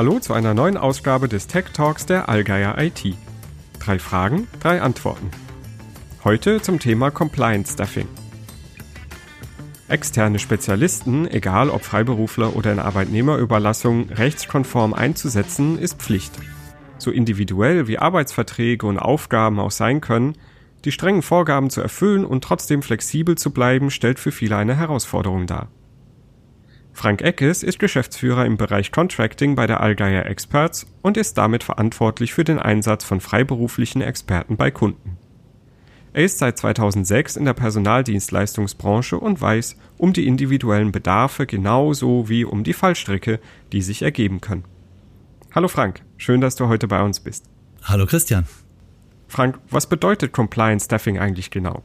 Hallo zu einer neuen Ausgabe des Tech Talks der Allgeier IT. Drei Fragen, drei Antworten. Heute zum Thema Compliance Staffing. Externe Spezialisten, egal ob Freiberufler oder in Arbeitnehmerüberlassung, rechtskonform einzusetzen, ist Pflicht. So individuell wie Arbeitsverträge und Aufgaben auch sein können, die strengen Vorgaben zu erfüllen und trotzdem flexibel zu bleiben, stellt für viele eine Herausforderung dar. Frank Eckes ist Geschäftsführer im Bereich Contracting bei der Allgeier Experts und ist damit verantwortlich für den Einsatz von freiberuflichen Experten bei Kunden. Er ist seit 2006 in der Personaldienstleistungsbranche und weiß um die individuellen Bedarfe genauso wie um die Fallstricke, die sich ergeben können. Hallo Frank, schön, dass du heute bei uns bist. Hallo Christian. Frank, was bedeutet Compliance Staffing eigentlich genau?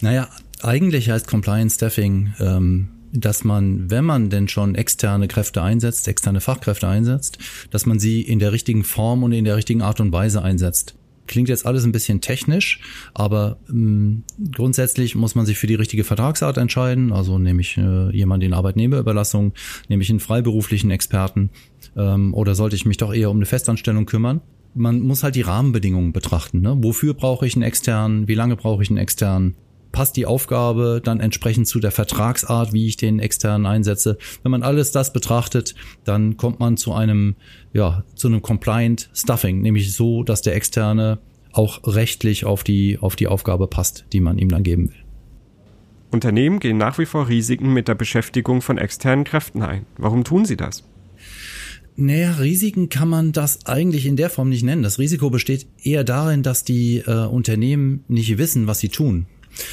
Naja, eigentlich heißt Compliance Staffing, ähm, dass man, wenn man denn schon externe Kräfte einsetzt, externe Fachkräfte einsetzt, dass man sie in der richtigen Form und in der richtigen Art und Weise einsetzt. Klingt jetzt alles ein bisschen technisch, aber ähm, grundsätzlich muss man sich für die richtige Vertragsart entscheiden. Also nehme ich äh, jemanden in Arbeitnehmerüberlassung, nehme ich einen freiberuflichen Experten ähm, oder sollte ich mich doch eher um eine Festanstellung kümmern? man muss halt die Rahmenbedingungen betrachten. Ne? Wofür brauche ich einen externen? Wie lange brauche ich einen externen? Passt die Aufgabe dann entsprechend zu der Vertragsart, wie ich den externen einsetze? Wenn man alles das betrachtet, dann kommt man zu einem, ja, zu einem Compliant Stuffing, nämlich so, dass der externe auch rechtlich auf die, auf die Aufgabe passt, die man ihm dann geben will. Unternehmen gehen nach wie vor Risiken mit der Beschäftigung von externen Kräften ein. Warum tun sie das? Naja, Risiken kann man das eigentlich in der Form nicht nennen. Das Risiko besteht eher darin, dass die äh, Unternehmen nicht wissen, was sie tun.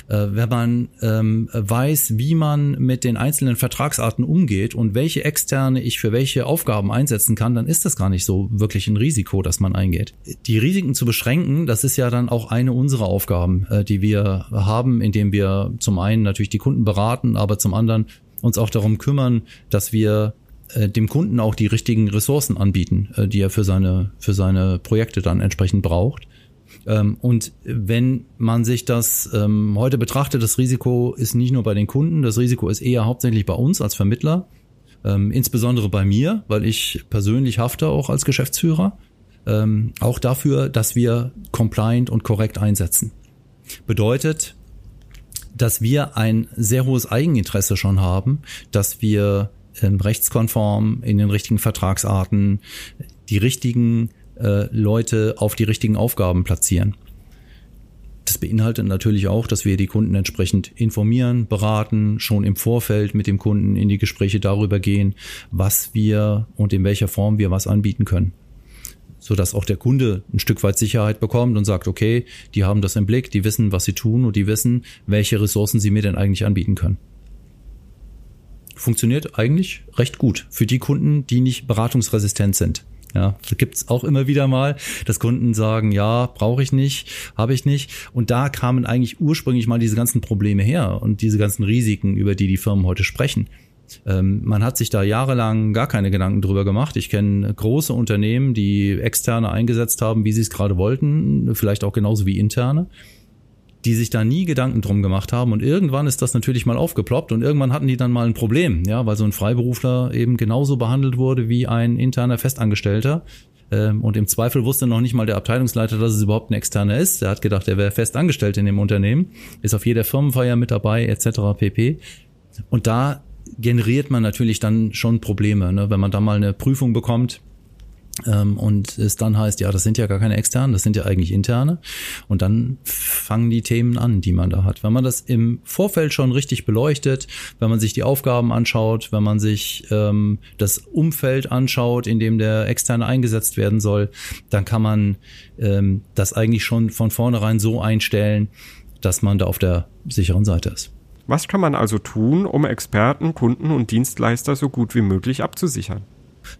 Äh, wenn man ähm, weiß, wie man mit den einzelnen Vertragsarten umgeht und welche externe ich für welche Aufgaben einsetzen kann, dann ist das gar nicht so wirklich ein Risiko, das man eingeht. Die Risiken zu beschränken, das ist ja dann auch eine unserer Aufgaben, äh, die wir haben, indem wir zum einen natürlich die Kunden beraten, aber zum anderen uns auch darum kümmern, dass wir äh, dem Kunden auch die richtigen Ressourcen anbieten, äh, die er für seine, für seine Projekte dann entsprechend braucht. Ähm, und wenn man sich das ähm, heute betrachtet, das Risiko ist nicht nur bei den Kunden, das Risiko ist eher hauptsächlich bei uns als Vermittler, ähm, insbesondere bei mir, weil ich persönlich hafte auch als Geschäftsführer, auch dafür, dass wir compliant und korrekt einsetzen. Bedeutet, dass wir ein sehr hohes Eigeninteresse schon haben, dass wir rechtskonform in den richtigen Vertragsarten die richtigen äh, Leute auf die richtigen Aufgaben platzieren. Das beinhaltet natürlich auch, dass wir die Kunden entsprechend informieren, beraten, schon im Vorfeld mit dem Kunden in die Gespräche darüber gehen, was wir und in welcher Form wir was anbieten können. Sodass auch der Kunde ein Stück weit Sicherheit bekommt und sagt, okay, die haben das im Blick, die wissen, was sie tun und die wissen, welche Ressourcen sie mir denn eigentlich anbieten können funktioniert eigentlich recht gut für die Kunden, die nicht beratungsresistent sind. Ja, gibt's auch immer wieder mal, dass Kunden sagen, ja, brauche ich nicht, habe ich nicht. Und da kamen eigentlich ursprünglich mal diese ganzen Probleme her und diese ganzen Risiken, über die die Firmen heute sprechen. Ähm, man hat sich da jahrelang gar keine Gedanken drüber gemacht. Ich kenne große Unternehmen, die externe eingesetzt haben, wie sie es gerade wollten, vielleicht auch genauso wie interne die sich da nie Gedanken drum gemacht haben. Und irgendwann ist das natürlich mal aufgeploppt und irgendwann hatten die dann mal ein Problem, ja, weil so ein Freiberufler eben genauso behandelt wurde wie ein interner Festangestellter. Ähm, und im Zweifel wusste noch nicht mal der Abteilungsleiter, dass es überhaupt ein externer ist. Er hat gedacht, er wäre fest angestellt in dem Unternehmen, ist auf jeder Firmenfeier mit dabei, etc. pp. Und da generiert man natürlich dann schon Probleme, ne? wenn man da mal eine Prüfung bekommt und es dann heißt, ja, das sind ja gar keine externen, das sind ja eigentlich interne. Und dann fangen die Themen an, die man da hat. Wenn man das im Vorfeld schon richtig beleuchtet, wenn man sich die Aufgaben anschaut, wenn man sich ähm, das Umfeld anschaut, in dem der externe eingesetzt werden soll, dann kann man ähm, das eigentlich schon von vornherein so einstellen, dass man da auf der sicheren Seite ist. Was kann man also tun, um Experten, Kunden und Dienstleister so gut wie möglich abzusichern?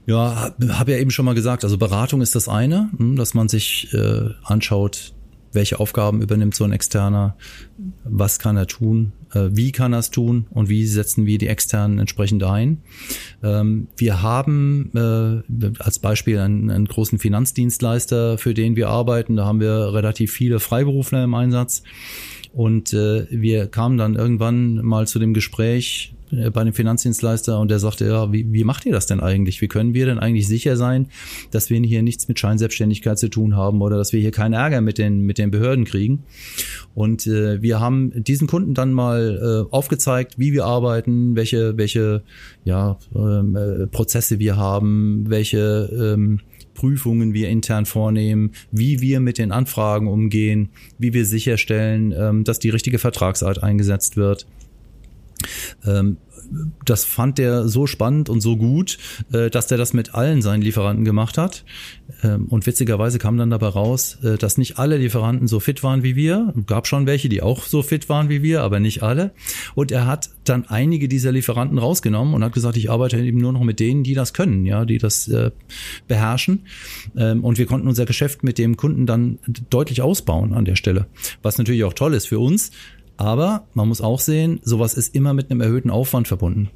Ja, habe ja eben schon mal gesagt, also Beratung ist das eine, hm, dass man sich äh, anschaut, welche Aufgaben übernimmt so ein Externer, was kann er tun, äh, wie kann er es tun und wie setzen wir die Externen entsprechend ein. Ähm, wir haben äh, als Beispiel einen, einen großen Finanzdienstleister, für den wir arbeiten, da haben wir relativ viele Freiberufler im Einsatz. Und äh, wir kamen dann irgendwann mal zu dem Gespräch, bei dem Finanzdienstleister und der sagte, ja, wie, wie macht ihr das denn eigentlich? Wie können wir denn eigentlich sicher sein, dass wir hier nichts mit Scheinselbstständigkeit zu tun haben oder dass wir hier keinen Ärger mit den, mit den Behörden kriegen? Und äh, wir haben diesen Kunden dann mal äh, aufgezeigt, wie wir arbeiten, welche, welche ja, ähm, äh, Prozesse wir haben, welche ähm, Prüfungen wir intern vornehmen, wie wir mit den Anfragen umgehen, wie wir sicherstellen, ähm, dass die richtige Vertragsart eingesetzt wird. Ähm, das fand der so spannend und so gut, äh, dass der das mit allen seinen Lieferanten gemacht hat. Ähm, und witzigerweise kam dann dabei raus, äh, dass nicht alle Lieferanten so fit waren wie wir. Gab schon welche, die auch so fit waren wie wir, aber nicht alle. Und er hat dann einige dieser Lieferanten rausgenommen und hat gesagt, ich arbeite eben nur noch mit denen, die das können, ja, die das äh, beherrschen. Ähm, und wir konnten unser Geschäft mit dem Kunden dann deutlich ausbauen an der Stelle. Was natürlich auch toll ist für uns, aber man muss auch sehen, sowas ist immer mit einem erhöhten Aufwand verbunden.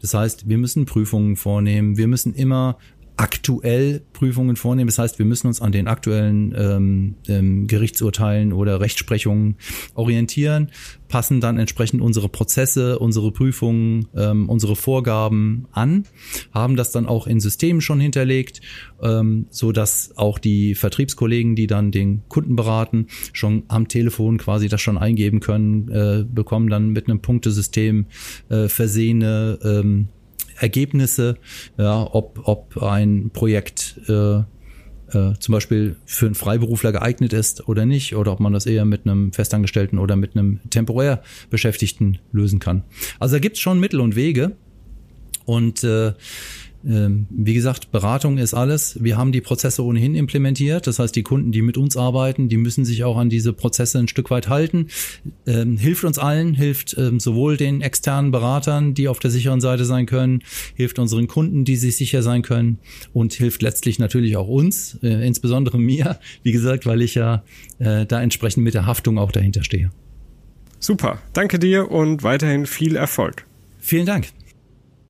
Das heißt, wir müssen Prüfungen vornehmen, wir müssen immer aktuell Prüfungen vornehmen. Das heißt, wir müssen uns an den aktuellen ähm, ähm, Gerichtsurteilen oder Rechtsprechungen orientieren, passen dann entsprechend unsere Prozesse, unsere Prüfungen, ähm, unsere Vorgaben an, haben das dann auch in Systemen schon hinterlegt, ähm, so dass auch die Vertriebskollegen, die dann den Kunden beraten, schon am Telefon quasi das schon eingeben können, äh, bekommen dann mit einem Punktesystem äh, versehene ähm, Ergebnisse, ja, ob, ob ein Projekt äh, äh, zum Beispiel für einen Freiberufler geeignet ist oder nicht, oder ob man das eher mit einem Festangestellten oder mit einem temporär Beschäftigten lösen kann. Also da gibt es schon Mittel und Wege. Und äh, wie gesagt, Beratung ist alles. Wir haben die Prozesse ohnehin implementiert. Das heißt, die Kunden, die mit uns arbeiten, die müssen sich auch an diese Prozesse ein Stück weit halten. Ähm, hilft uns allen, hilft ähm, sowohl den externen Beratern, die auf der sicheren Seite sein können, hilft unseren Kunden, die sich sicher sein können und hilft letztlich natürlich auch uns, äh, insbesondere mir, wie gesagt, weil ich ja äh, da entsprechend mit der Haftung auch dahinter stehe. Super, danke dir und weiterhin viel Erfolg. Vielen Dank.